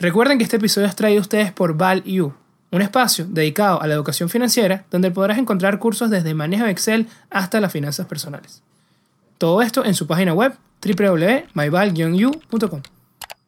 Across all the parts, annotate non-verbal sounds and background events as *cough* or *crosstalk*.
Recuerden que este episodio es traído a ustedes por ValU, un espacio dedicado a la educación financiera donde podrás encontrar cursos desde manejo de Excel hasta las finanzas personales. Todo esto en su página web www.myval-u.com.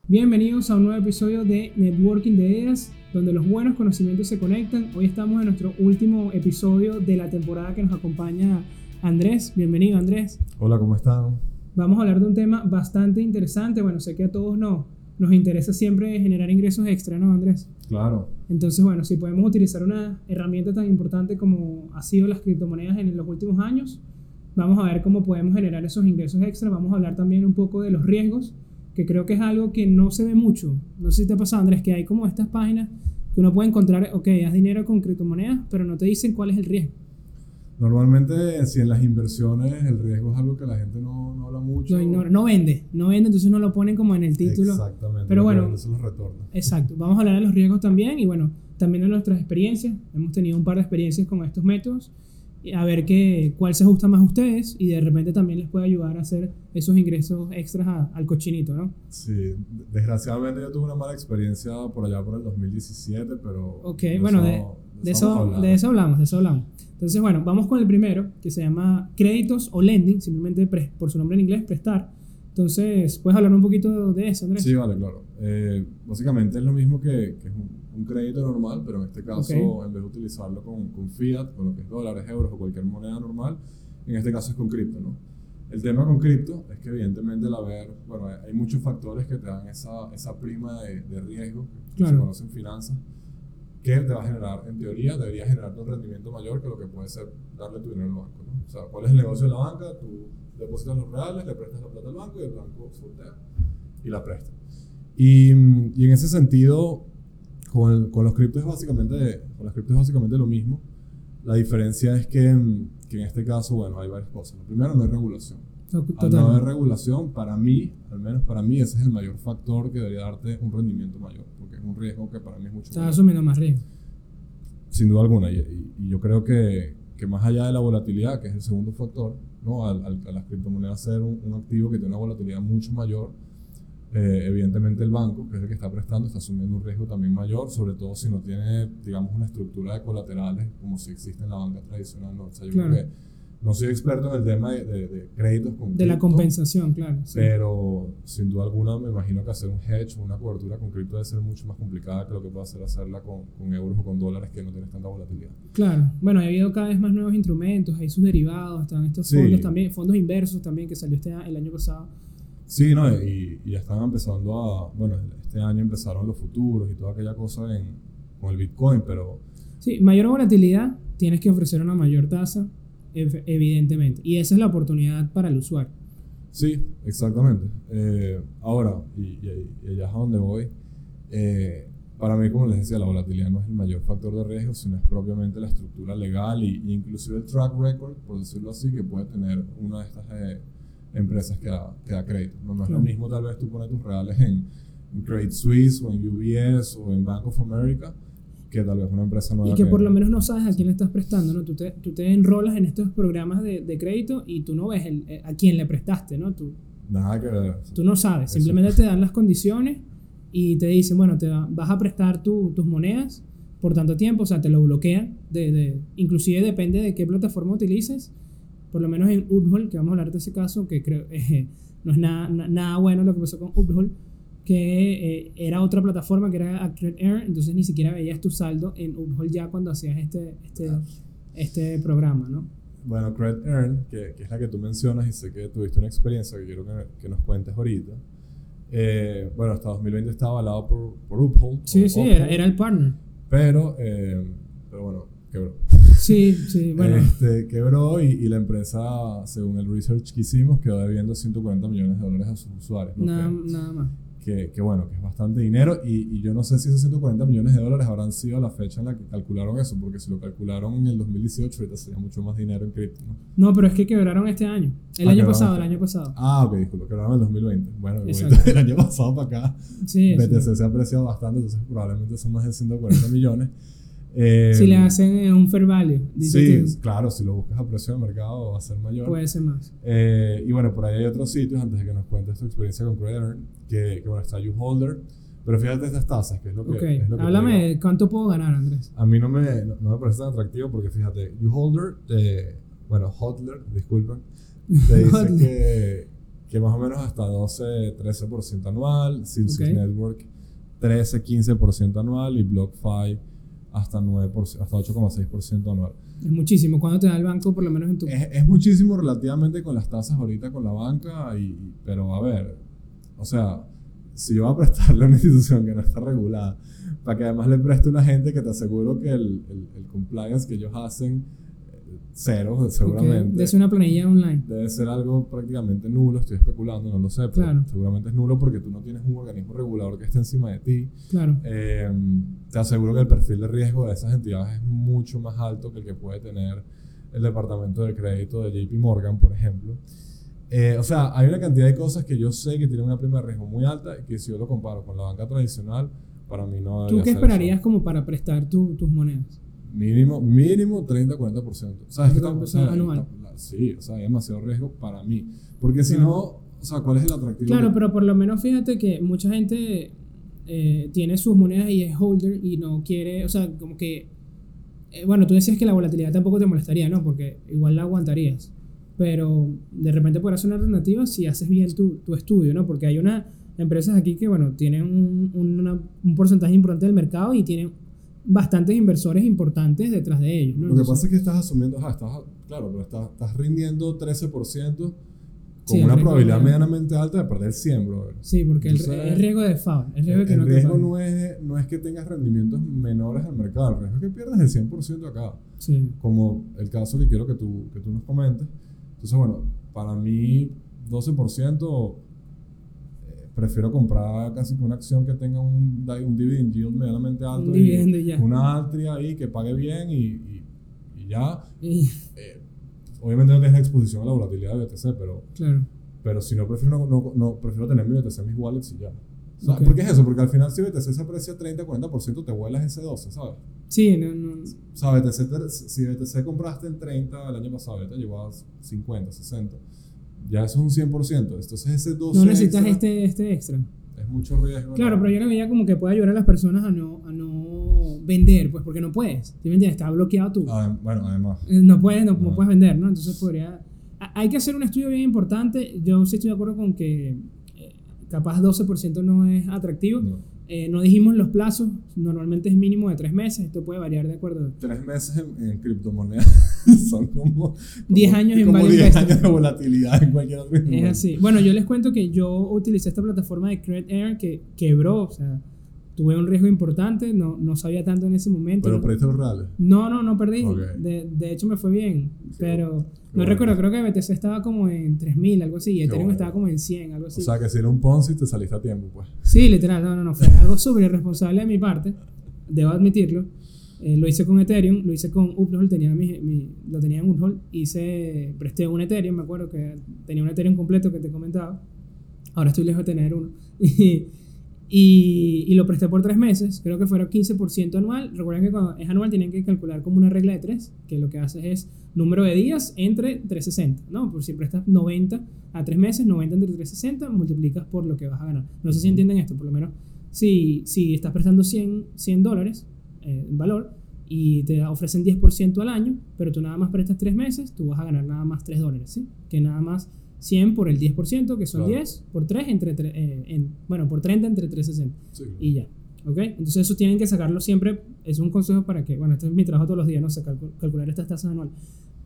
Bienvenidos a un nuevo episodio de Networking de Ideas, donde los buenos conocimientos se conectan. Hoy estamos en nuestro último episodio de la temporada que nos acompaña Andrés. Bienvenido, Andrés. Hola, ¿cómo están? Vamos a hablar de un tema bastante interesante. Bueno, sé que a todos nos, nos interesa siempre generar ingresos extra, ¿no, Andrés? Claro. Entonces, bueno, si podemos utilizar una herramienta tan importante como ha sido las criptomonedas en los últimos años, vamos a ver cómo podemos generar esos ingresos extra. Vamos a hablar también un poco de los riesgos, que creo que es algo que no se ve mucho. No sé si te ha pasado, Andrés, que hay como estas páginas que uno puede encontrar, ok, haz dinero con criptomonedas, pero no te dicen cuál es el riesgo. Normalmente, si en las inversiones el riesgo es algo que la gente no, no habla mucho. Lo ignora, no vende, no vende, entonces no lo ponen como en el título. Exactamente. Pero bueno, Eso los retornos. Exacto, vamos a hablar de los riesgos también y bueno, también de nuestras experiencias. Hemos tenido un par de experiencias con estos métodos a ver qué, cuál se ajusta más a ustedes y de repente también les puede ayudar a hacer esos ingresos extras a- al cochinito, ¿no? Sí, desgraciadamente yo tuve una mala experiencia por allá por el 2017, pero... Ok, bueno, de, de eso, vamos a hablar. de eso hablamos, de eso hablamos. Entonces, bueno, vamos con el primero, que se llama créditos o lending, simplemente pre- por su nombre en inglés, prestar. Entonces, ¿puedes hablar un poquito de eso, Andrés? Sí, vale, claro. Eh, básicamente es lo mismo que, que es un, un crédito normal, pero en este caso, Ok. en vez de utilizarlo con, con fiat, con lo que es dólares, euros o cualquier moneda normal, en este caso es con cripto, ¿no? El tema con cripto es que evidentemente al haber, bueno, hay- muchos factores que te dan esa, esa prima de, de riesgo, que Claro. se conoce en finanzas, que te va a generar, en teoría, debería generarte un rendimiento mayor que lo que puede ser darle tu dinero al banco, ¿no? O sea, ¿cuál es el negocio de la banca? Tú depositas los reales, le prestas la plata al banco y el banco sortea y la presta. Y, y en ese sentido, con, el- con los criptos es básicamente, con las criptos es básicamente lo mismo. La diferencia es que, mm, que en este caso, bueno, hay varias cosas. Lo primero, no hay regulación. Al no haber regulación, para mí, al menos para mí, ese es el mayor factor que debería darte un rendimiento mayor, porque es un riesgo que para mí es mucho Estás asumiendo más riesgo. Sin duda alguna. Y, y- y yo creo que, que más allá de la volatilidad, que es el segundo factor, ¿no? al, al- a las criptomonedas ser un, un activo que tiene una volatilidad mucho mayor, eh, evidentemente el banco, que es el que está prestando, está asumiendo un riesgo también mayor, sobre todo si no tiene, digamos, una estructura de colaterales como si existe en la banca tradicional. ¿no? O sea, yo Claro. creo que no soy experto en el tema de, de- de créditos con De la compensación, claro. sí. pero sin duda alguna me imagino que hacer un hedge o una cobertura con cripto debe ser mucho más complicada que lo que puede hacer hacerla con, con euros o con dólares que no tienes tanta volatilidad. Claro, bueno, ha habido cada vez más nuevos instrumentos, hay sus derivados, están estos Sí. fondos también, fondos inversos también que salió este, el año pasado. Sí, no, y, y ya están empezando a, bueno, este año empezaron los futuros y toda aquella cosa en, con el Bitcoin, pero Sí, mayor volatilidad, tienes que ofrecer una mayor tasa, ev- evidentemente, y esa es la oportunidad para el usuario. sí, exactamente. Eh, ahora, y, y- y allá es a donde voy, eh, para mí, como les decía, la volatilidad no es el mayor factor de riesgo, sino es propiamente la estructura legal y inclusive el track record, por decirlo así, que puede tener una de estas eh, empresas que da, que da crédito. No, no es lo mismo tal vez tú pones tus reales en, en Credit Suisse o en UBS o en Bank of America que tal vez una empresa nueva Y que por lo menos no sabes a quién le estás prestando, ¿no? Tú te, tú te enrolas en estos programas de, de crédito y tú no ves el- eh, a quién le prestaste, ¿no? Tú, Nada que ver. tú no sabes, Eso. simplemente te dan las condiciones y te dicen, bueno, te va- vas a prestar tu- tus monedas por tanto tiempo, o sea, te lo bloquean, de, de- inclusive depende de qué plataforma utilices, por lo menos en Uphold, que vamos a hablar de ese caso, que creo *laughs* eh, no es nada, na- nada bueno lo que pasó con Uphold, que eh, era otra plataforma que era Accurate Earn, entonces ni siquiera veías tu saldo en Uphold ya cuando hacías este, este, este programa, ¿no? Bueno, Credit Earn, que, que es la que tú mencionas y sé que tuviste una experiencia que quiero que, que nos cuentes ahorita. Eh, bueno, hasta 2020 estaba avalado por, por Uphold. Sí, sí, Uphold, era, era el partner. Pero, eh, pero bueno, quebró. Sí, sí, bueno. Este, quebró y, y la empresa, según el research que hicimos, quedó debiendo 140 millones de dólares a sus usuarios. Nada, Que- nada más. que, que bueno, que es bastante dinero y, y yo no sé si esos 140 millones de dólares habrán sido la fecha en la que calcularon eso, porque si lo calcularon en el 2018 ahorita sería mucho más dinero en cripto, ¿no? No, pero es que quebraron este año. El Ah, año pasado, el este año pasado. Ah, ok, disculpa, quebraron en el 2020. Bueno, del *laughs* año pasado para acá, Sí, BTC sí. se ha apreciado bastante, entonces probablemente son más de 140 millones. Eh, Si le hacen eh, un fair value, Sí, que claro, si lo buscas a precio de mercado va a ser mayor. puede ser más. Eh, y bueno, por ahí hay otros sitios, antes de que nos cuentes tu experiencia con Credit Earn, que, que bueno, está Uholder. Pero fíjate estas tasas, que es lo que... Ok, es lo que háblame cuánto puedo ganar, Andrés. A mí no me, no, no me parece tan atractivo porque fíjate, YouHolder, te, bueno, Hodler, disculpen, te dice que, que más o menos hasta 12, 13% anual, Celsius Ok. Network 13, 15% anual y BlockFi hasta 9%, hasta 8,6% anual. Es muchísimo. ¿Cuándo te da el banco, por lo menos en tu... Es, es muchísimo relativamente con las tasas ahorita con la banca, y, pero a ver, o sea, si yo voy a prestarle a una institución que no está regulada, para que además le preste a una gente que te aseguro que el, el, el compliance que ellos hacen, cero, seguramente. de hacer una planilla online. Debe ser algo prácticamente nulo, estoy especulando, no lo sé, pero Claro. seguramente es nulo porque tú no tienes un organismo regulador que esté encima de ti. Claro. Eh, te aseguro que el perfil de riesgo de esas entidades es mucho más alto que el que puede tener el departamento de crédito de JP Morgan, por ejemplo. Eh, o sea, hay una cantidad de cosas que yo sé que tienen una prima de riesgo muy alta y que si yo lo comparo con la banca tradicional, para mí no ¿Tú qué ser esperarías eso. como para prestar tu- tus monedas? Mínimo, mínimo 30-40%. ¿Sabes qué 30% o sea, anual. la- Sí, o sea, hay demasiado riesgo para mí. Porque si no, o sea, ¿cuál es el atractivo? Claro, que- pero por lo menos fíjate que mucha gente eh, tiene sus monedas y es holder y no quiere, o sea, como que, eh, bueno, tú decías que la volatilidad tampoco te molestaría, ¿no? Porque igual la aguantarías. Pero de repente podrás una alternativa si haces bien tu, tu estudio, ¿no? Porque hay unas empresas aquí que, bueno, tienen un, una- un porcentaje importante del mercado y tienen bastantes inversores importantes detrás de ellos, ¿no? Lo que pasa es que estás asumiendo, ajá, estás, claro, pero estás, estás rindiendo 13% con Sí, el una probabilidad de- medianamente alta de perder 100, brother. Sí, porque el, Entonces, es riesgo de FAO, es riesgo El, que no te riesgo no es, no es que tengas rendimientos menores al mercado, el riesgo es que pierdas el 100% acá, Sí. como el caso que quiero que tú, que tú nos comentes. Entonces, bueno, para mí 12% eh, prefiero comprar casi que una acción que tenga un, un dividend yield medianamente alto. Y dividendo y ya. Una altria ahí que pague bien y, y- y ya. Y- Eh, obviamente no tienes la exposición a la volatilidad de BTC, pero, claro. pero si no, prefiero, no, no, no, prefiero tener mi BTC en mis wallets y ya. O sea, Ok. ¿Por qué es eso? Porque al final si BTC se aprecia 30-40%, te vuelas ese 12, ¿sabes? Sí, no, no, O sea, BTC si BTC compraste en 30 el año pasado, te llegó a 50, 60. Ya eso es un 100%. Entonces ese 12 no necesitas extra este, este extra. es mucho riesgo. Claro, ¿no? pero yo lo veía como que puede ayudar a las personas a no, a no vender, pues porque no puedes. ¿Sí me entiendes? Está bloqueado tú. Adem- bueno, además. Eh, No puedes, no, no Ah. puedes vender, ¿no? Entonces podría... Hay que hacer un estudio bien importante. Yo sí estoy de acuerdo con que eh, capaz 12% no es atractivo. No. Eh, no dijimos los plazos, normalmente es mínimo de tres meses. Esto puede variar de acuerdo. Tres meses en, en criptomonedas *laughs* son como, como 10 años en como value 10 investing. años de volatilidad en cualquier otro Es así. Bueno, yo les cuento que yo utilicé esta plataforma de Credit Air que quebró, o sea, tuve un riesgo importante, no, no sabía tanto en ese momento. Pero ¿no? perdiste los reales. No, no, no perdí. Ok. De, de hecho, me fue bien. pero no bueno. recuerdo, creo que BTC estaba como en 3000, algo así. Y Ethereum bueno. estaba como en 100, algo así. O sea que si era un Ponzi te saliste a tiempo, pues. sí, literal, no, no, no. Fue *laughs* algo súper irresponsable de mi parte. Debo admitirlo. Eh, lo hice con Ethereum, lo hice con Uphold, tenía mi, mi- lo tenía en Uphold. Hice, presté un Ethereum, me acuerdo que tenía un Ethereum completo que te comentaba. Ahora estoy lejos de tener uno. *laughs* Y, y lo presté por tres meses, creo que fueron 15% anual. Recuerden que cuando es anual tienen que calcular como una regla de tres, que lo que haces es número de días entre 360, ¿no? Por si prestas 90 a tres meses, 90 entre 360, multiplicas por lo que vas a ganar. No sé si entienden esto, por lo menos si, si estás prestando 100, 100 dólares eh, en valor y te ofrecen 10% al año, pero tú nada más prestas tres meses, tú vas a ganar nada más 3 dólares, ¿sí? Que nada más 100 por el 10%, que son Claro. 10, por 3, entre, tre- eh, en, bueno, por 30 entre 360 Sí. y ya. ¿Ok? Entonces eso tienen que sacarlo siempre. Es un consejo para que, bueno, este es mi trabajo todos los días, no sé, calcu- calcular estas tasas anuales.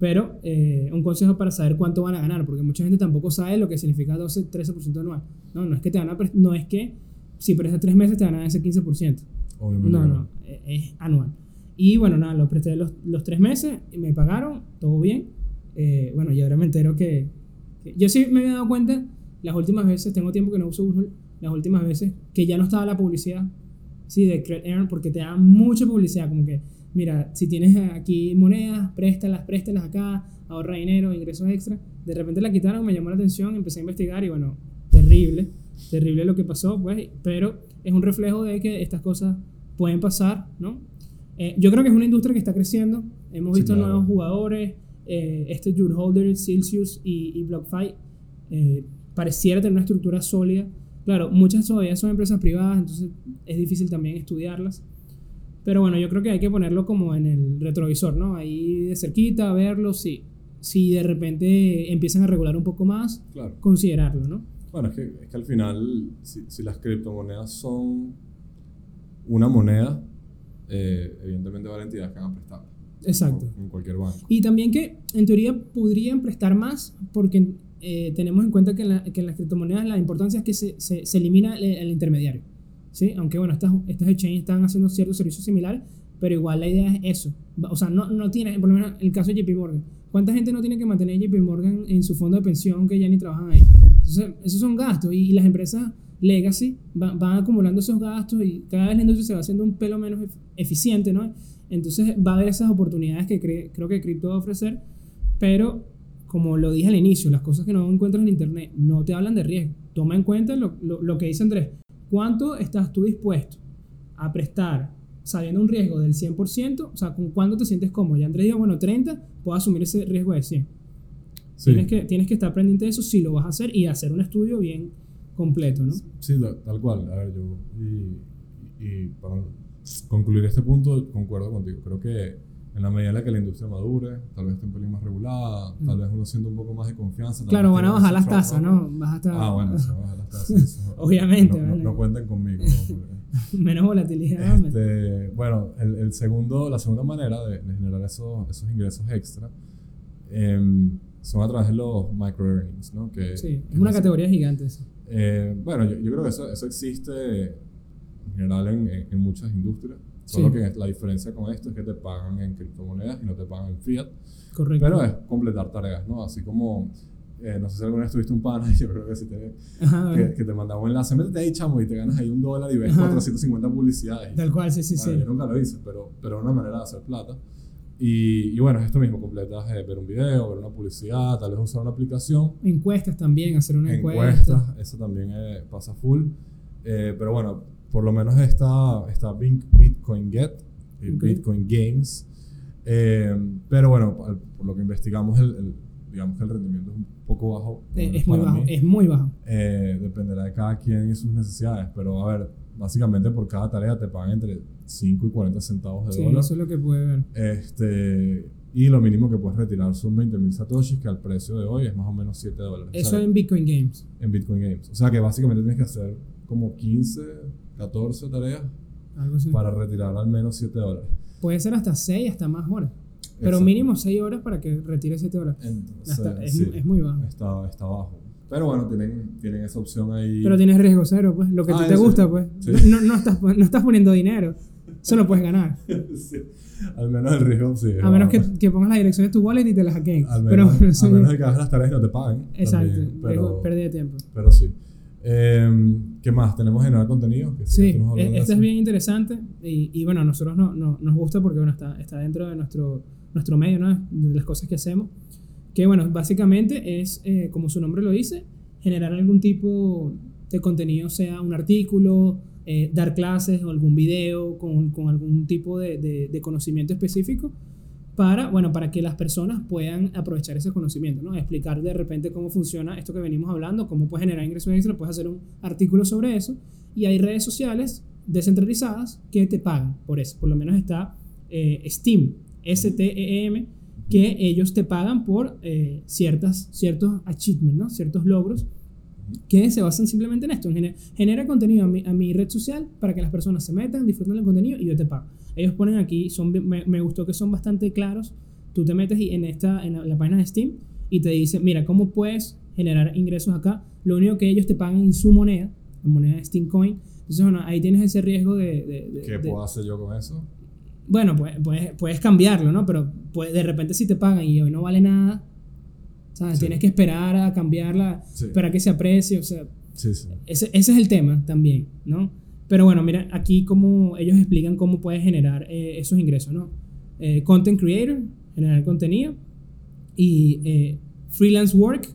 Pero eh, un consejo para saber cuánto van a ganar, porque mucha gente tampoco sabe lo que significa 12, 13% anual. No, no es que te van a, no es que si prestas 3 meses te van a dar ese 15%. Obviamente. No, no, e- es anual. Y bueno, nada, lo presté los, los 3 meses me pagaron, todo bien. Eh, bueno, y ahora me entero que- Yo sí me había dado cuenta las últimas veces, tengo tiempo que no uso Google, las últimas veces, que ya no estaba la publicidad, sí, de Credit porque te dan mucha publicidad, como que, mira, si tienes aquí monedas, préstalas, préstalas acá, ahorra dinero, ingresos extra. De repente la quitaron, me llamó la atención, empecé a investigar y bueno, terrible, terrible lo que pasó, pues, pero es un reflejo de que estas cosas pueden pasar, ¿no? Eh, yo creo que es una industria que está creciendo, hemos Sí, visto claro. nuevos jugadores, eh, este Holder, Celsius y, y BlockFi eh, pareciera tener una estructura sólida. Claro, muchas todavía son empresas privadas, entonces es difícil también estudiarlas. Pero bueno, yo creo que hay que ponerlo como en el retrovisor, ¿no? Ahí de cerquita, verlo, si, si de repente empiezan a regular un poco más, Claro. considerarlo, ¿no? Bueno, es que, es que al final, si, si las criptomonedas son una moneda, eh, evidentemente va a la entidad que van a Exacto. En cualquier banco. Y también que en teoría podrían prestar más porque eh, tenemos en cuenta que en, la- que en las criptomonedas la importancia es que se, se, se elimina el, el intermediario. ¿sí? Aunque bueno, estas, estas exchanges están haciendo ciertos servicios similares, pero igual la idea es eso. O sea, no, no tiene, por lo menos el caso de JP Morgan. ¿Cuánta gente no tiene que mantener JP Morgan en su fondo de pensión que ya ni trabajan ahí? Entonces, esos son gastos y, y las empresas legacy van, van acumulando esos gastos y cada vez la industria se va haciendo un pelo menos ef- eficiente, ¿no? Entonces va a haber esas oportunidades que cre- creo que cripto va a ofrecer, pero como lo dije al inicio, las cosas que no encuentras en internet no te hablan de riesgo. Toma en cuenta lo, lo- lo que dice Andrés. ¿Cuánto estás tú dispuesto a prestar sabiendo un riesgo del 100%? O sea, ¿con cuánto te sientes cómodo? Ya Andrés dijo, bueno, 30, puedo asumir ese riesgo de 100. Sí, Tienes, que, tienes que estar pendiente de eso si lo vas a hacer y hacer un estudio bien completo, ¿no? sí, tal, cual. A ver, yo. Y, y para concluir este punto, concuerdo contigo. Creo que en la medida en la que la industria madure, tal vez esté un pelín más regulada, tal vez uno sienta un poco más de confianza. Claro, van a tenga bajar las tasas. ¿no? Estar Ah, bueno, se van a bajar las *laughs* tasas. eso- Obviamente, No, no- vale. no cuenten conmigo. *laughs* no, menos volatilidad. Este, bueno, el, el segundo, la segunda manera de, de generar esos, esos ingresos extra em, son a través de los micro earnings, ¿no? Que, Sí, es una no categoría gigante. sí. eh, bueno, yo, yo creo que eso, eso existe en general en, en- en muchas industrias. Solo Sí. que la diferencia con esto es que te pagan en criptomonedas y no te pagan en fiat. Correcto. Pero es completar tareas, ¿no? Así como, eh, no sé si alguna vez tuviste un pana, *laughs* yo creo que te, Ajá, que, que te mandaba un enlace, métete ahí, chamo, y te ganas ahí un dólar y ves Ajá. 450 publicidades. Tal cual, sí, sí, Bueno, sí. Yo nunca lo hice, pero, pero una manera de hacer plata. Y, y bueno, es esto mismo, completas eh, ver un video, ver una publicidad, tal vez usar una aplicación, Encuestas también, hacer una encuesta. encuestas, eso también eh, pasa full. Eh, pero bueno, por lo menos está, está Bitcoin Get y Ok. Bitcoin Games. Eh, pero bueno, por lo que investigamos, el, el- digamos que el rendimiento es un poco bajo. Eh, es muy bajo, mí. es muy bajo. Eh, dependerá de cada quien y sus necesidades. Pero a ver, básicamente por cada tarea te pagan entre 5 y 40 centavos de Sí, dólar. eso es lo que puede ver. Este, y lo mínimo que puedes retirar son 20 mil satoshis, que al precio de hoy es más o menos 7 dólares. O Eso sea, en Bitcoin Games. en Bitcoin Games. O sea que básicamente tienes que hacer como 15, 14 tareas Algo así. para retirar al menos 7 dólares. Puede ser hasta 6, hasta más horas. Pero mínimo 6 horas para que retire 7 horas. Entonces, Hasta- es, sí, es muy bajo. está, está bajo. Pero bueno, tienen, tienen esa opción ahí. Pero tienes riesgo cero, pues. Lo que Ah, te eso. gusta, pues. Sí. No, no, estás, no estás poniendo dinero. Solo puedes ganar. *laughs* Sí. Al menos el riesgo sí. A menos que, que pongas la dirección de tu wallet y te la hackeen. Al Pero, menos, *laughs* sí, a menos que hagas las tareas y no te paguen. exacto. también, pero, pérdida de tiempo. pero sí. Em, ¿Qué más? ¿Tenemos generar contenido? Que Sí, e- este es bien interesante y, y bueno, a nosotros no, no- nos gusta porque bueno, está, está dentro de nuestro, nuestro medio, ¿no? de las cosas que hacemos. Que bueno, básicamente es, eh, como su nombre lo dice, generar algún tipo de contenido, sea un artículo, eh, dar clases o algún video con, con algún tipo de, de- de conocimiento específico para, bueno, para que las personas puedan aprovechar ese conocimiento, ¿no? Explicar de repente cómo funciona esto que venimos hablando, cómo puedes generar ingresos extra, puedes hacer un artículo sobre eso y hay redes sociales descentralizadas que te pagan por eso. Por lo menos está eh, Steam, S-T-E-M, que ellos te pagan por eh, ciertas, ciertos achievements, ¿no? Ciertos logros que se basan simplemente en esto, en gener- genera contenido a mi, a mi red social para que las personas se metan, disfruten del contenido y yo te pago. Ellos ponen aquí, son, me, me gustó que son bastante claros, tú te metes en, esta, en la, la página de Steam y te dice, mira, ¿cómo puedes generar ingresos acá? Lo único que ellos te pagan en su moneda, en moneda de Steam Coin. Entonces, bueno, ahí tienes ese riesgo de... de- de- ¿Qué de- puedo hacer yo con eso? bueno, pues, puedes, puedes cambiarlo, ¿no? Pero pues, de repente si te pagan y hoy no vale nada, ¿sabes? Sí. Tienes que esperar a cambiarla, Sí. esperar que se aprecie, o sea, sí. ese, ese es el tema también, ¿no? Pero bueno, mira, aquí como ellos explican cómo puedes generar eh, esos ingresos, ¿no? Eh, content creator, generar contenido, y eh, freelance work,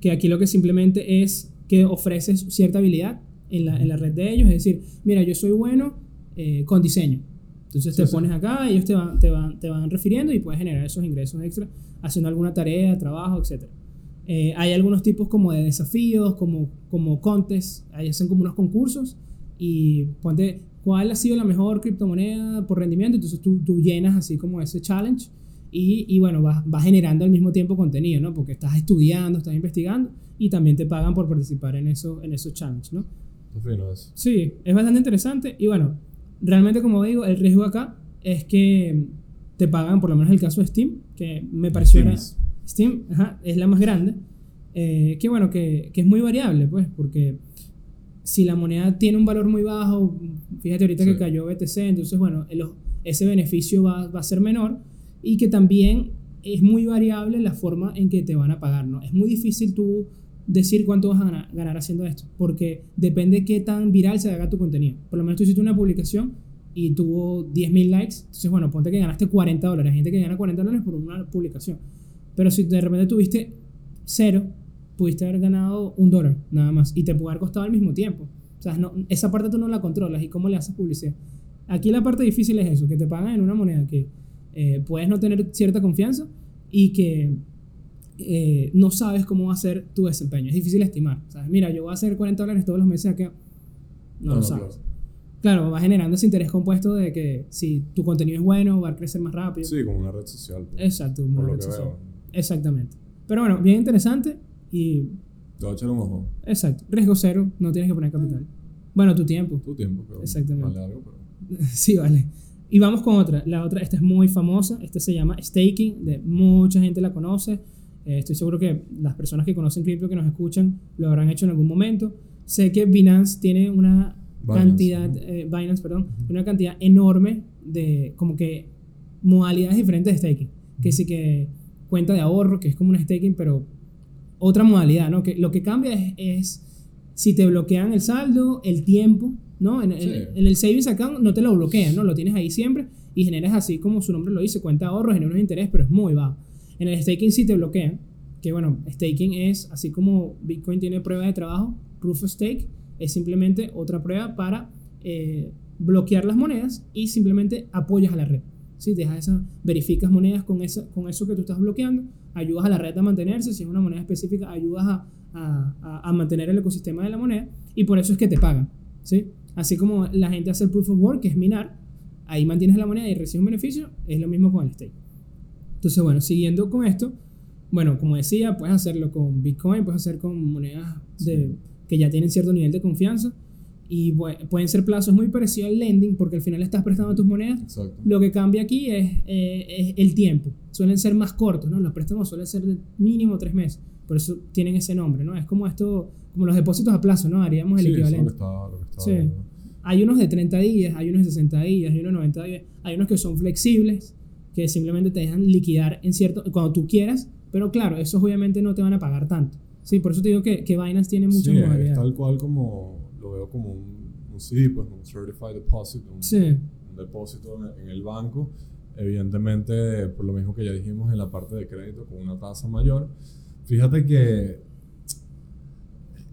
que aquí lo que simplemente es que ofreces cierta habilidad en la, en la red de ellos, es decir, mira, yo soy bueno eh, con diseño. Entonces te Sí, pones acá, ellos te van, te, van, te van refiriendo y puedes generar esos ingresos extra haciendo alguna tarea, trabajo, etc. Eh, hay algunos tipos como de desafíos, como, como contests, ahí hacen como unos concursos y ponte cuál ha sido la mejor criptomoneda por rendimiento, entonces tú, tú llenas así como ese challenge y, y bueno, vas, vas generando al mismo tiempo contenido, ¿no? Porque estás estudiando, estás investigando y también te pagan por participar en, eso, en esos challenges, ¿no? Sí, es bastante interesante y bueno, realmente como digo, el riesgo acá es que te pagan, por lo menos el caso de Steam, que me pareció... Steam, es la más grande, eh, que bueno, que, que, es muy variable, pues, porque si la moneda tiene un valor muy bajo, fíjate ahorita que cayó BTC, entonces bueno, ese beneficio va, va, a ser menor y que también es muy variable la forma en que te van a pagar, ¿no? Es muy difícil tú decir cuánto vas a ganar, haciendo esto, porque depende qué tan viral se haga tu contenido. Por lo menos tú hiciste una publicación y tuvo 10.000 likes, entonces bueno, ponte que ganaste 40 dólares, hay gente que gana 40 dólares por una publicación. Pero si de repente tuviste cero, pudiste haber ganado un dólar nada más y te puede haber costado al mismo tiempo. O sea, no, esa parte tú no la controlas y cómo le haces publicidad. Aquí la parte difícil es eso, que te pagan en una moneda que eh, puedes no tener cierta confianza y que eh, no sabes cómo va a ser tu desempeño. Es difícil estimar. ¿sabes? Mira, yo voy a hacer 40 dólares todos los meses acá. No, lo sabes. Claro. va generando ese interés compuesto de que si tu contenido es bueno, va a crecer más rápido. Sí, como una red social. Pues, Exacto, como una red social. Exactamente. Pero bueno, bien interesante y... Te voy a echar un ojo. Exacto. Riesgo cero, no tienes que poner capital. Bueno, tu tiempo. Tu tiempo, pero Exactamente. Vale algo, pero... *laughs* sí, vale. Y vamos con otra. La otra, esta es muy famosa. Esta se llama Staking. De mucha gente la conoce. Eh, estoy seguro que las personas que conocen cripto, que nos escuchan, lo habrán hecho en algún momento. Sé que Binance tiene una cantidad, eh, Binance, perdón, una cantidad enorme de como que modalidades diferentes de staking. Que sí que cuenta de ahorro, que es como un staking, pero otra modalidad, ¿no? Que lo que cambia es, es si te bloquean el saldo, el tiempo, ¿no? En, en, el savings account no te lo bloquean, ¿no? Lo tienes ahí siempre y generas así como su nombre lo dice, cuenta de ahorro, genera un interés, pero es muy bajo. En el staking sí te bloquean, que bueno, staking es así como Bitcoin tiene prueba de trabajo, proof of stake es simplemente otra prueba para eh, bloquear las monedas y simplemente apoyas a la red. ¿Sí? Dejas esa, verificas monedas con eso, con eso que tú estás bloqueando, ayudas a la red a mantenerse, si es una moneda específica, ayudas a, a, a mantener el ecosistema de la moneda y por eso es que te pagan. ¿sí? Así como la gente hace el proof of work, que es minar, ahí mantienes la moneda y recibes un beneficio, es lo mismo con el stake. Entonces, bueno, siguiendo con esto, bueno, como decía, puedes hacerlo con Bitcoin, puedes hacer con monedas de, que ya tienen cierto nivel de confianza y pueden ser plazos muy parecidos al lending porque al final estás prestando tus monedas. Exacto. Lo que cambia aquí es, eh, es, el tiempo. Suelen ser más cortos, ¿no? Los préstamos suelen ser de mínimo tres meses. Por eso tienen ese nombre, ¿no? Es como esto, como los depósitos a plazo, ¿no? Haríamos el sí, equivalente. Eso lo que está, sí. Hay unos de 30 días, hay unos de 60 días, hay unos de 90 días, hay unos que son flexibles, que simplemente te dejan liquidar en cierto, cuando tú quieras, pero claro, esos obviamente no te van a pagar tanto. Sí, por eso te digo que, que Binance tiene muchas sí, modalidades. tal cual como lo veo como un, un CD, pues un Certified Deposit, un, sí. un depósito en, en el banco. Evidentemente, por lo mismo que ya dijimos en la parte de crédito, con una tasa mayor. Fíjate que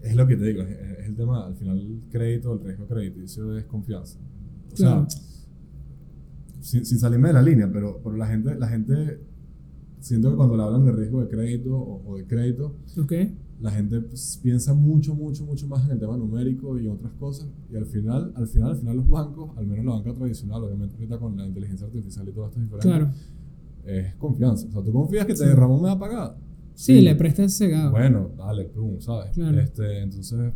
es lo que te digo, es, es el tema, al final el crédito, el riesgo crediticio es confianza. O Claro. sea, sin, sin salirme de la línea, pero, pero la gente, la gente, siento que cuando le hablan de riesgo de crédito o, o de crédito, ¿Ok? La gente pues, piensa mucho, mucho, mucho más en el tema numérico y en otras cosas. Y al final, al final, al final los bancos, al menos la banca tradicional, obviamente ahorita con la inteligencia artificial y todo esto es diferente, Claro. es confianza. O sea, tú confías que te derramó me va a pagar. Sí, le prestas cegado. Bueno, dale, pum, ¿sabes? Claro. Este, entonces,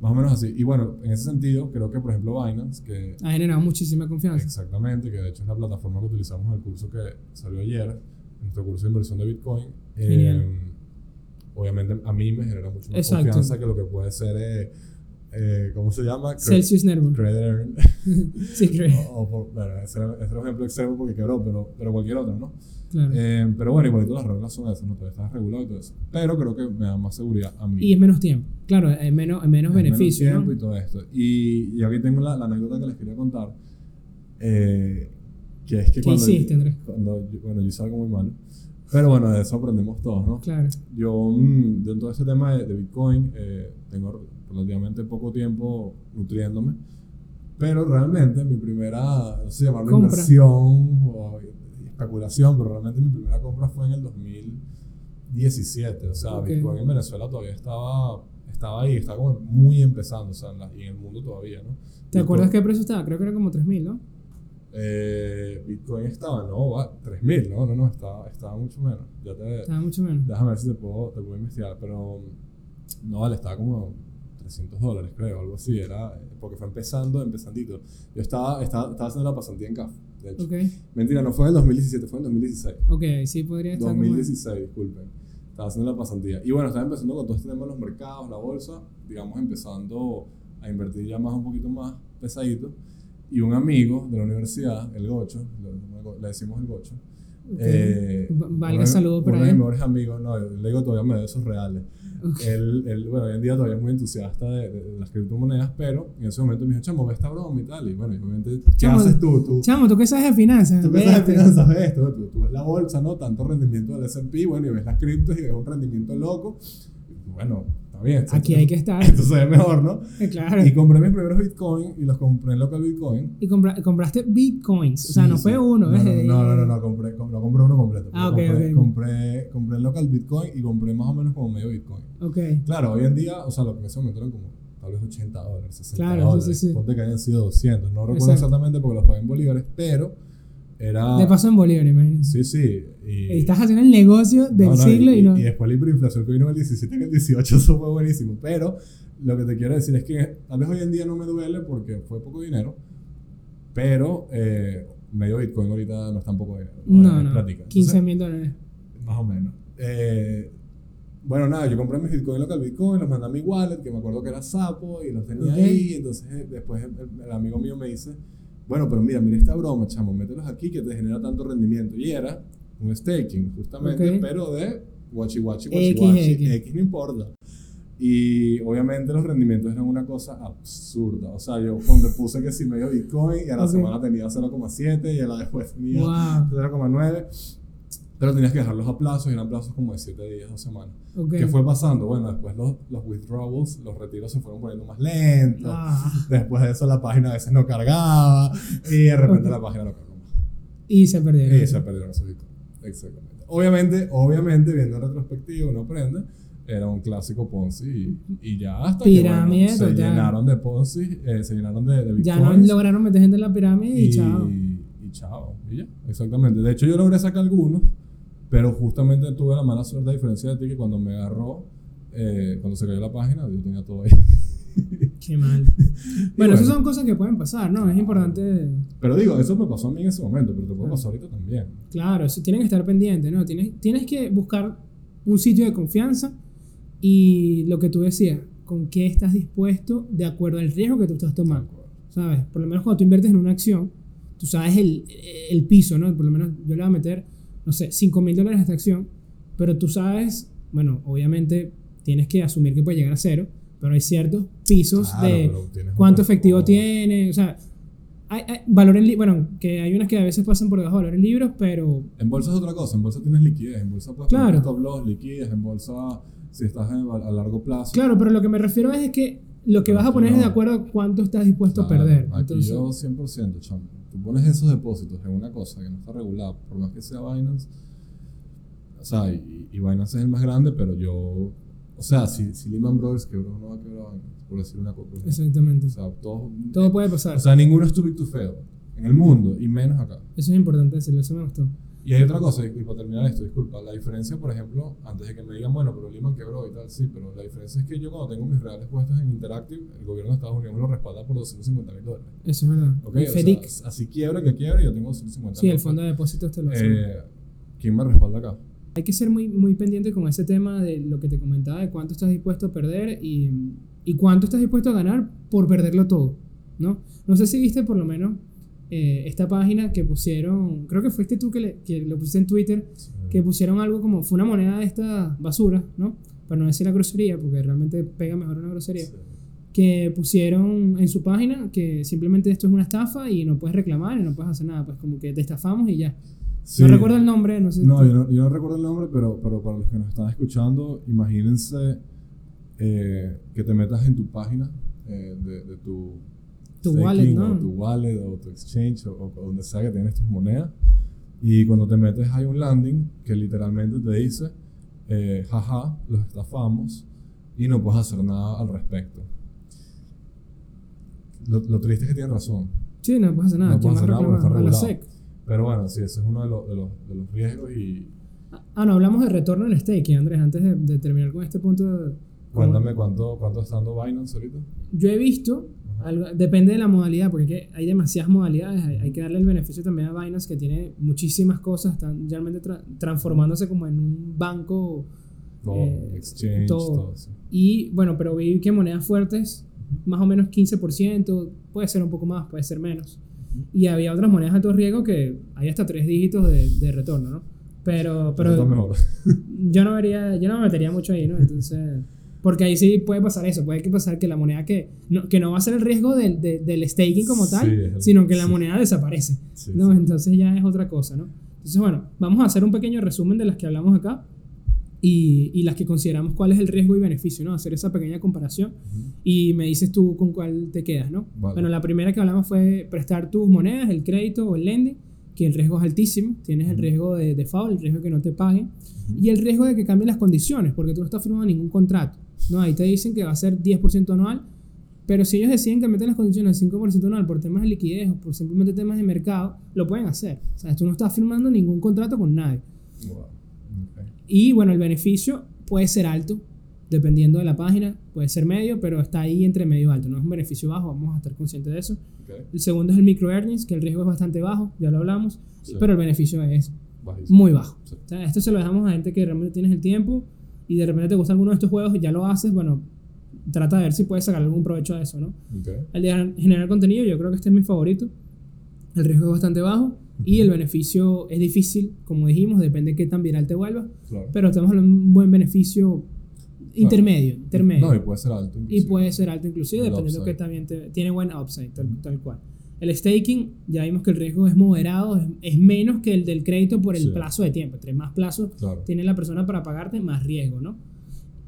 más o menos así. Y bueno, en ese sentido, creo que por ejemplo Binance, que Ha generado muchísima confianza. exactamente, que de hecho es la plataforma que utilizamos en el curso que salió ayer, nuestro curso de inversión de Bitcoin, eh, Genial. Obviamente a mí me genera mucho más Exacto. confianza que lo que puede ser, eh, eh, ¿cómo se llama? Cre- Celsius Network. Credit Earn. *laughs* Sí, creo. *laughs* o, bueno, ese era, ese era un ejemplo extremo porque quebró, pero, pero cualquier otro, ¿no? Claro. Eh, pero bueno, igualito las reglas son esas, ¿no? Todavía está regulado y todo eso. Pero creo que me da más seguridad a mí. Y es menos tiempo. Claro, es menos, es menos Es beneficio. tiempo ¿no? y todo esto. Y, y aquí tengo la, la anécdota que les quería contar. eh, que es que ¿Qué cuando, hiciste, Andrés? cuando bueno, yo hice algo muy malo. Pero bueno, de eso aprendemos todos, ¿no? Claro. Yo, mm, yo en todo ese tema de, de Bitcoin, eh, tengo relativamente poco tiempo nutriéndome. Pero realmente mi primera, no sé llamarlo Compra. inversión o especulación, pero realmente mi primera compra fue en el 17. O sea, Ok. Bitcoin en Venezuela todavía estaba, estaba ahí, estaba como muy empezando, o sea, en la- y en el mundo todavía, ¿no? ¿Te acuerdas Bitcoin- qué precio estaba? Creo que era como 3.000, ¿no? Eh, Bitcoin estaba, no, va, 3000, no, no, no, estaba, estaba mucho menos. Ya te, Estaba mucho menos. déjame ver si te puedo, te puedo investigar, pero no, vale, estaba como 300 dólares, creo, algo así, era, porque fue empezando, empezandito. Yo estaba, estaba, estaba haciendo la pasantía en CAF, de hecho. Ok, Mentira, no fue en el 2017, fue en el 2016. ok, sí podría estar como- 2016, disculpen. Estaba haciendo la pasantía. Y bueno, estaba empezando con todo este tema de los mercados, la bolsa, digamos, empezando a invertir ya más un poquito más pesadito. Y un amigo de la universidad, el Gocho, le, decimos el Gocho. Ok. eh, Va- valga uno de- saludo para Uno de él. mis mejores amigos, no, le digo todavía me de esos reales. Ok. Él, él, bueno, hoy en día todavía es muy entusiasta de, de- de las criptomonedas, pero en ese momento me dijo, chamo, ve esta broma y tal. Y bueno, y obviamente, ¿qué Chamo, haces tú? Tú, Chamo, ¿tú qué sabes de finanzas? Tú piensas en Vete. finanzas, ves esto, tú, tú ves la bolsa, ¿no? Tanto rendimiento del S&P, bueno, y ves las criptos y ves un rendimiento loco. Y Bueno, está bien. Aquí hay que estar. Esto se ve mejor, ¿no? Eh, Claro. Y compré mis primeros Bitcoin y los compré en local Bitcoin. Y compra- compraste bitcoins. O sea, Sí, no sí. fue uno, no, no, no, no, no, no, compré, com- no compré uno completo. Ah, pero ok, compré, ok. compré, compré en local Bitcoin y compré más o menos como medio Bitcoin. Ok. Claro, hoy en día, o sea, lo que en ese momento eran como tal vez 80 dólares, 60 Claro, dólares. Ponte que hayan sido 200. No recuerdo Exacto. exactamente porque los pagué en bolívares, pero era... De paso en Bolívar, imagínate. Sí, sí. Y, Estás haciendo el negocio del no, no, siglo y, y, no. y después la hiperinflación que vino en el 17 y en el 18, eso fue buenísimo. Pero lo que te quiero decir es que tal vez hoy en día no me duele porque fue poco dinero, pero eh, medio Bitcoin ahorita no es tan poco dinero. no, no. plática. Entonces, 15 mil dólares. más o menos. Eh, bueno, nada, yo compré mis Bitcoin local Bitcoin, los mandé a mi wallet, que me acuerdo que era Sapo, y los tenía Ok. ahí. Entonces, eh, después el, el amigo mío me dice, bueno, pero mira, mira esta broma, chamo, mételos aquí que te genera tanto rendimiento. Y era un staking, justamente, Ok. pero de guachi guachi, guachi X, guachi, X. X no importa. Y obviamente los rendimientos eran una cosa absurda. O sea, yo cuando puse que si medio Bitcoin y a la semana tenía 0,7 y a la después tenía Wow. 0,9. Pero tenías que dejarlos a plazos y eran plazos como de 7 días, 2 semanas. Ok. ¿Qué fue pasando? Bueno, después los, los withdrawals, los retiros se fueron poniendo más lentos. Ah. Después de eso la página a veces no cargaba y de repente Ok. la página no cargó más. Y se perdieron. Y se perdieron esos. Exactamente. Obviamente, obviamente, viendo en retrospectiva, uno aprende. Era un clásico Ponzi y, y ya hasta Pirámide que bueno, se llenaron de Ponzi, eh, se llenaron de, de. Ya no lograron meter gente en la pirámide y, y, chao. y chao. Y ya, exactamente. De hecho, yo logré sacar algunos, pero justamente tuve la mala suerte, a diferencia de ti, que cuando me agarró, eh, cuando se cayó la página, yo tenía todo ahí. *laughs* Qué mal. Y Bueno, esas son cosas que pueden pasar, ¿no? Es importante. Pero digo, eso me pasó a mí en ese momento, pero te puede pasar ahorita también. Claro, eso tienen que estar pendientes, ¿no? Tienes, tienes que buscar un sitio de confianza y lo que tú decías, con qué estás dispuesto de acuerdo al riesgo que tú estás tomando. ¿Sabes? Por lo menos cuando tú inviertes en una acción, tú sabes el, el piso, ¿no? Por lo menos yo le voy a meter, no sé, 5 mil dólares a esta acción, pero tú sabes, bueno, obviamente tienes que asumir que puede llegar a cero, pero hay ciertos pisos Claro, de cuánto efectivo tiene, o sea, hay, hay valor en li- bueno, que hay unas que a veces pasan por debajo de valor en libros, pero En bolsa es otra cosa, en bolsa tienes liquidez, en bolsa puedes Claro. poner stop loss, liquidez, en bolsa si estás en- a, a largo plazo. claro, pero lo que me refiero es que lo que vas a poner es de acuerdo a cuánto estás dispuesto a perder. Aquí Entonces, yo 100%, chamo. Tú pones esos depósitos en una cosa que no está regulada, por más que sea Binance. O sea, y, y Binance es el más grande, pero yo. O sea, si, si Lehman Brothers quebró, no va a quebrar Binance, por decir una cosa. exactamente. O sea, todo, Todo puede pasar. o sea, ninguno es too big to fail en el mundo, y menos acá. Eso es importante decirlo, eso me gustó. Y hay otra cosa, y y para terminar esto, disculpa, la diferencia, por ejemplo, antes de que me digan, bueno, pero Lehman quebró y tal, sí, pero la diferencia es que yo cuando tengo mis reales puestos en Interactive, el gobierno de Estados Unidos me lo respalda por 250 mil dólares. Eso es verdad. Ok, Y o sea, FEDIC, así quiebra que quiebra, yo tengo 150 sí, el mil. fondo de depósitos te lo hace. Eh, ¿Quién me respalda acá? Hay que ser muy, muy pendiente con ese tema de lo que te comentaba, de cuánto estás dispuesto a perder y, y cuánto estás dispuesto a ganar por perderlo todo, ¿no? No sé si viste por lo menos eh, esta página que pusieron, creo que fuiste tú que, le- que lo pusiste en Twitter, que pusieron algo como, fue una moneda de esta basura, ¿no? Para no decir la grosería, porque realmente pega mejor una grosería. Sí. Que pusieron en su página que simplemente esto es una estafa y no puedes reclamar y no puedes hacer nada, pues como que te estafamos y ya. Sí. No recuerdo el nombre, no sé. No, yo no, yo no recuerdo el nombre, pero, pero para los que nos están escuchando, imagínense eh, que te metas en tu página eh, de, de tu, Tu wallet, ¿no? o tu wallet o tu exchange o, o donde sea que tienes tus monedas. Y cuando te metes hay un landing que literalmente te dice eh, jaja, los estafamos y no puedes hacer nada al respecto. Lo, lo triste es que tienen razón. Sí, no puedes hacer nada. No ¿Quién puedes hacer nada porque está regulado. SEC. Pero bueno, sí, ese es uno de los, de los, de los riesgos y Ah, no, hablamos de retorno en staking, Andrés, antes de, de terminar con este punto. de- cuéntame cuánto, cuánto está dando Binance ahorita. Yo he visto. Algo- depende de la modalidad, porque hay demasiadas modalidades, hay, hay que darle el beneficio también a Binance, que tiene muchísimas cosas, están realmente tra- transformándose como en un banco. Todo, Eh, exchange, todo. todo. eso. Y bueno, pero vi que monedas fuertes, más o menos 15%, puede ser un poco más, puede ser menos. Y había otras monedas de alto riesgo que hay hasta tres dígitos de, de retorno, ¿no? Pero, Pero pero mejor. yo no vería, yo no me metería mucho ahí, ¿no? Entonces, porque ahí sí puede pasar eso, puede que pasar que la moneda que no, que no va a ser el riesgo del, de- del staking como tal, Sí, el- sino que la sí. moneda desaparece, Sí, ¿no? Entonces ya es otra cosa, ¿no? Entonces, bueno, vamos a hacer un pequeño resumen de las que hablamos acá y, y las que consideramos cuál es el riesgo y beneficio, ¿no? Hacer esa pequeña comparación Ujú. y me dices tú con cuál te quedas, ¿no? Vale. Bueno, la primera que hablamos fue prestar tus monedas, el crédito o el lending, que el riesgo es altísimo, tienes el riesgo de default, el riesgo de que no te paguen Ujú. y el riesgo de que cambien las condiciones, porque tú no estás firmando ningún contrato, ¿no? Ahí te dicen que va a ser 10% anual, pero si ellos deciden que meten las condiciones al 5% anual por temas de liquidez o por simplemente temas de mercado, lo pueden hacer. O sea, tú no estás firmando ningún contrato con nadie. Wow. Y bueno, el beneficio puede ser alto, dependiendo de la página, puede ser medio, pero está ahí entre medio y alto, no es un beneficio bajo, vamos a estar conscientes de eso. El segundo es el micro earnings, que el riesgo es bastante bajo, ya lo hablamos, Sí. pero el beneficio es Bajísimo. muy bajo. Sí. O sea, esto se lo dejamos a gente que realmente tienes el tiempo y de repente te gusta alguno de estos juegos y ya lo haces, bueno, trata de ver si puedes sacar algún provecho de eso, ¿no? Ok. El de generar contenido, yo creo que este es mi favorito. El riesgo es bastante bajo y el beneficio es difícil, como dijimos, depende de qué tan viral te vuelvas, Claro. pero estamos hablando de un buen beneficio intermedio, intermedio. No, y puede ser alto. y inclusive. puede ser alto inclusive, El dependiendo que también te- tiene buen upside, tal, tal cual. El staking, ya vimos que el riesgo es moderado, es, es menos que el del crédito por el Sí. plazo de tiempo. Entre más plazo Claro. tiene la persona para pagarte, más riesgo, ¿no?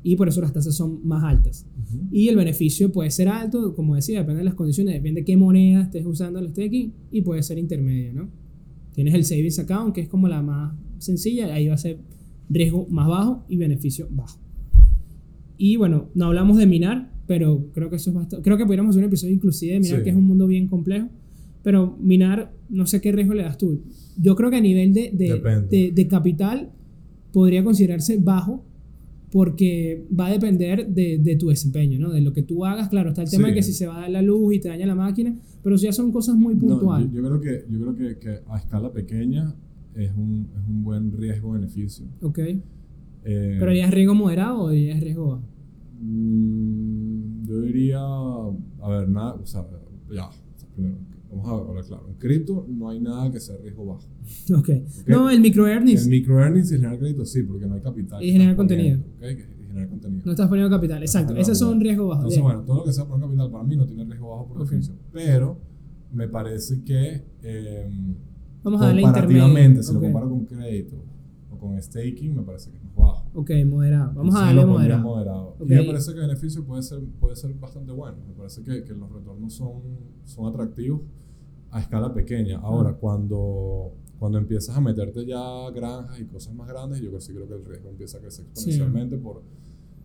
Y por eso las tasas son más altas. Y el beneficio puede ser alto, como decía, depende de las condiciones, depende de qué moneda estés usando el staking y puede ser intermedio, ¿no? Tienes el savings account, que es como la más sencilla, ahí va a ser riesgo más bajo y beneficio bajo. Y bueno, no hablamos de minar, pero creo que eso es bastante, creo que podríamos hacer un episodio inclusive de minar, Sí. que es un mundo bien complejo, pero minar, no sé qué riesgo le das tú. Yo creo que a nivel de, de, de- de capital podría considerarse bajo porque va a depender de, de tu desempeño, ¿no? De lo que tú hagas. Claro, está el tema Sí. de que si se va a dar la luz y te daña la máquina, pero eso ya son cosas muy No, puntuales. yo, yo creo, que, yo creo que, que a escala pequeña es un, es un buen riesgo-beneficio. ok. Eh, Pero ya es riesgo moderado o ya es riesgo mm, yo diría, a ver, nada, o sea, ya, primero, vamos a hablar claro. En cripto no hay nada que sea riesgo bajo. Ok. No, el micro earnings. En micro earnings y generar crédito sí, porque no hay capital. Y generar contenido. ¿ok? Y generar contenido. No estás poniendo capital. Exacto. Esos son capital. riesgo bajo. Entonces, bueno, todo lo que sea poner capital para mí no tiene riesgo bajo por definición. Pero me parece que eh, Vamos a darle intermedio. comparativamente, si lo comparo con crédito o con staking, me parece que es. Ok, moderado. Vamos a darle moderado. moderado. Ok. Y me parece que el beneficio puede ser, puede ser bastante bueno. Me parece que, que los retornos son, son atractivos a escala pequeña. Ahora, cuando, cuando empiezas a meterte ya granjas y cosas más grandes, yo creo, sí creo que el riesgo empieza a crecer exponencialmente por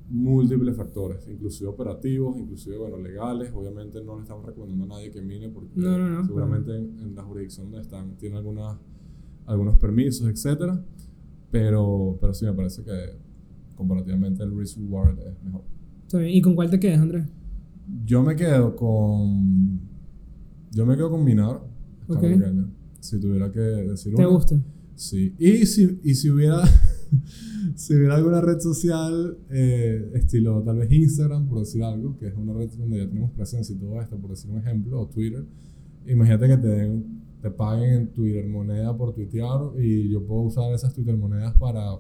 múltiples factores, inclusive operativos, inclusive bueno, legales. Obviamente no le estamos recomendando a nadie que mine porque No, no, no, seguramente en, en la jurisdicción donde están tiene algunas, algunos permisos, etcétera. Pero, pero sí me parece que comparativamente el risk reward es mejor. Está bien. ¿Y con cuál te quedas, Andrés? Yo me quedo con. Yo me quedo con Minar. escala Ok. pequeña, Si tuviera que decir ¿Te una. gusta? Sí. Y si, y si hubiera. *laughs* si hubiera alguna red social, eh, estilo tal vez Instagram, por decir algo, que es una red donde ya tenemos presencia y todo esto, por decir un ejemplo, o Twitter. Imagínate que te den, te paguen en Twitter moneda por tuitear y yo puedo usar esas Twitter monedas para,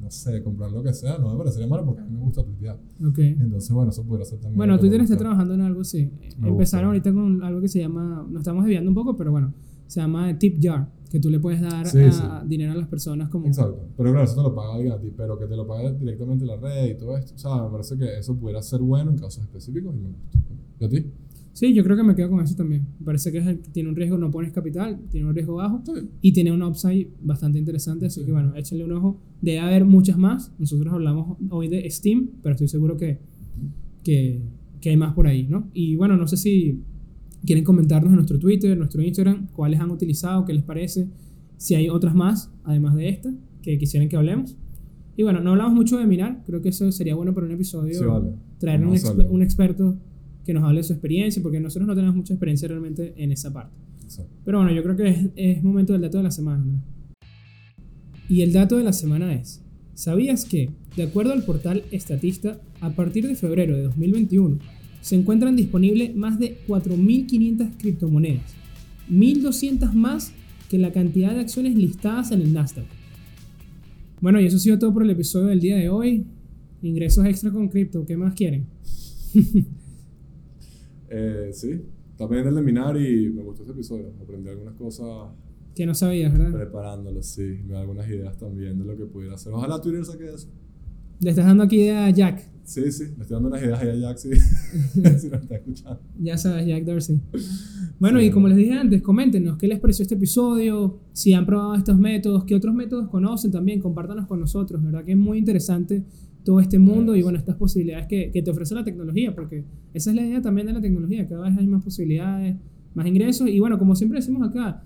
no sé, comprar lo que sea. No me parecería malo porque a mí me gusta tuitear. Ok. Entonces, bueno, eso pudiera ser también. Bueno, Twitter está trabajando en algo así. Me Empezaron ahorita con algo que se llama, nos estamos desviando un poco, pero bueno, se llama Tip Jar, que tú le puedes dar Sí, a- sí. dinero a las personas como... Exacto. Pero claro, eso te lo paga alguien a ti, pero que te lo pague directamente la red y todo esto. O sea, me parece que eso pudiera ser bueno en casos específicos y me gusta. ¿Y a ti? Sí, yo creo que me quedo con eso también. Me parece que es el que tiene un riesgo, no pones capital, tiene un riesgo bajo Sí. y tiene un upside bastante interesante. Así Sí. que bueno, échenle un ojo. Debe haber muchas más. Nosotros hablamos hoy de Steam, pero estoy seguro que, que, que hay más por ahí, ¿no? Y bueno, no sé si quieren comentarnos en nuestro Twitter, en nuestro Instagram, cuáles han utilizado, qué les parece, si hay otras más, además de esta, que quisieran que hablemos. Y bueno, no hablamos mucho de minar, creo que eso sería bueno para un episodio Sí, vale. traer un, exper- un experto que nos hable de su experiencia, porque nosotros no tenemos mucha experiencia realmente en esa parte. Pero bueno, yo creo que es, es momento del dato de la semana. Y el dato de la semana es, ¿sabías que, de acuerdo al portal Estatista, a partir de febrero de 2021, se encuentran disponibles más de 4.500 criptomonedas, 1.200 más que la cantidad de acciones listadas en el Nasdaq? Bueno, y eso ha sido todo por el episodio del día de hoy. Ingresos extra con cripto, ¿qué más quieren? *laughs* Eh, sí, también el de minar y me gustó este episodio. Aprendí algunas cosas Que no sabías, ¿verdad? preparándolo, sí. Me da algunas ideas también de lo que pudiera hacer. Ojalá Twitter saque eso. Le estás dando aquí idea a Jack. Sí, sí, le estoy dando unas ideas ahí a Jack, sí. *laughs* *laughs* si lo está escuchando. Ya sabes, Jack Dorsey. Bueno, Sí. y como les dije antes, coméntenos qué les pareció este episodio, si han probado estos métodos, qué otros métodos conocen también, compártanos con nosotros, ¿verdad? Que es muy interesante todo este mundo y bueno, estas posibilidades que, que te ofrece la tecnología, porque esa es la idea también de la tecnología, cada vez hay más posibilidades, más ingresos y bueno, como siempre decimos acá,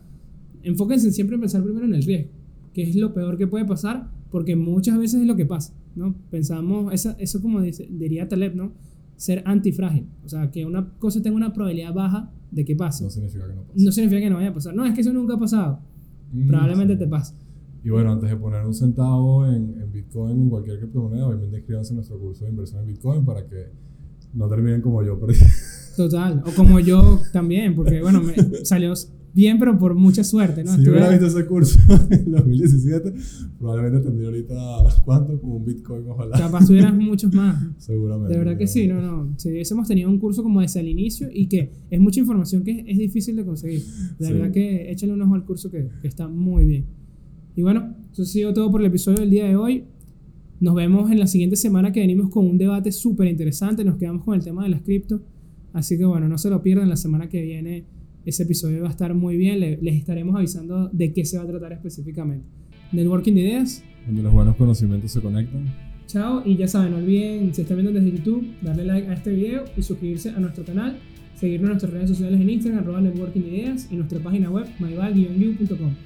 enfóquense siempre en pensar primero en el riesgo, que es lo peor que puede pasar, porque muchas veces es lo que pasa, ¿no? Pensamos, esa- eso como dice- diría Taleb, ¿no? Ser antifrágil, o sea, que una cosa tenga una probabilidad baja de que pase. No significa que no pase. No significa que no vaya a pasar. No, es que eso nunca ha pasado. Mm, Probablemente sí. te pase. Y bueno, antes de poner un centavo en, en Bitcoin, en cualquier criptomoneda, obviamente inscríbanse en nuestro curso de inversión en Bitcoin para que no terminen como yo. *laughs* Total. O como yo también, porque bueno, me *laughs* salió bien, pero por mucha suerte, ¿no? si yo Estuve- hubiera visto ese curso *laughs* en 2017, probablemente tendría ahorita, ¿cuánto? Como un Bitcoin, ojalá. Capaz tuvieras muchos más. Seguramente. De verdad que sí, no, no. Si hubiésemos tenido un curso como ese al inicio y que es mucha información que es, es difícil de conseguir. De Sí. verdad que échale un ojo al curso que, que está muy bien. Y bueno, eso ha sido todo por el episodio del día de hoy. Nos vemos en la siguiente semana que venimos con un debate súper interesante. Nos quedamos con el tema de las cripto. Así que bueno, no se lo pierdan. La semana que viene ese episodio va a estar muy bien. Le- les estaremos avisando de qué se va a tratar específicamente. Networking de ideas. Donde los buenos conocimientos se conectan. Chao y ya saben, no olviden, si están viendo desde YouTube, darle like a este video y suscribirse a nuestro canal, seguirnos en nuestras redes sociales en Instagram, arroba networking ideas y nuestra página web myval-you.com.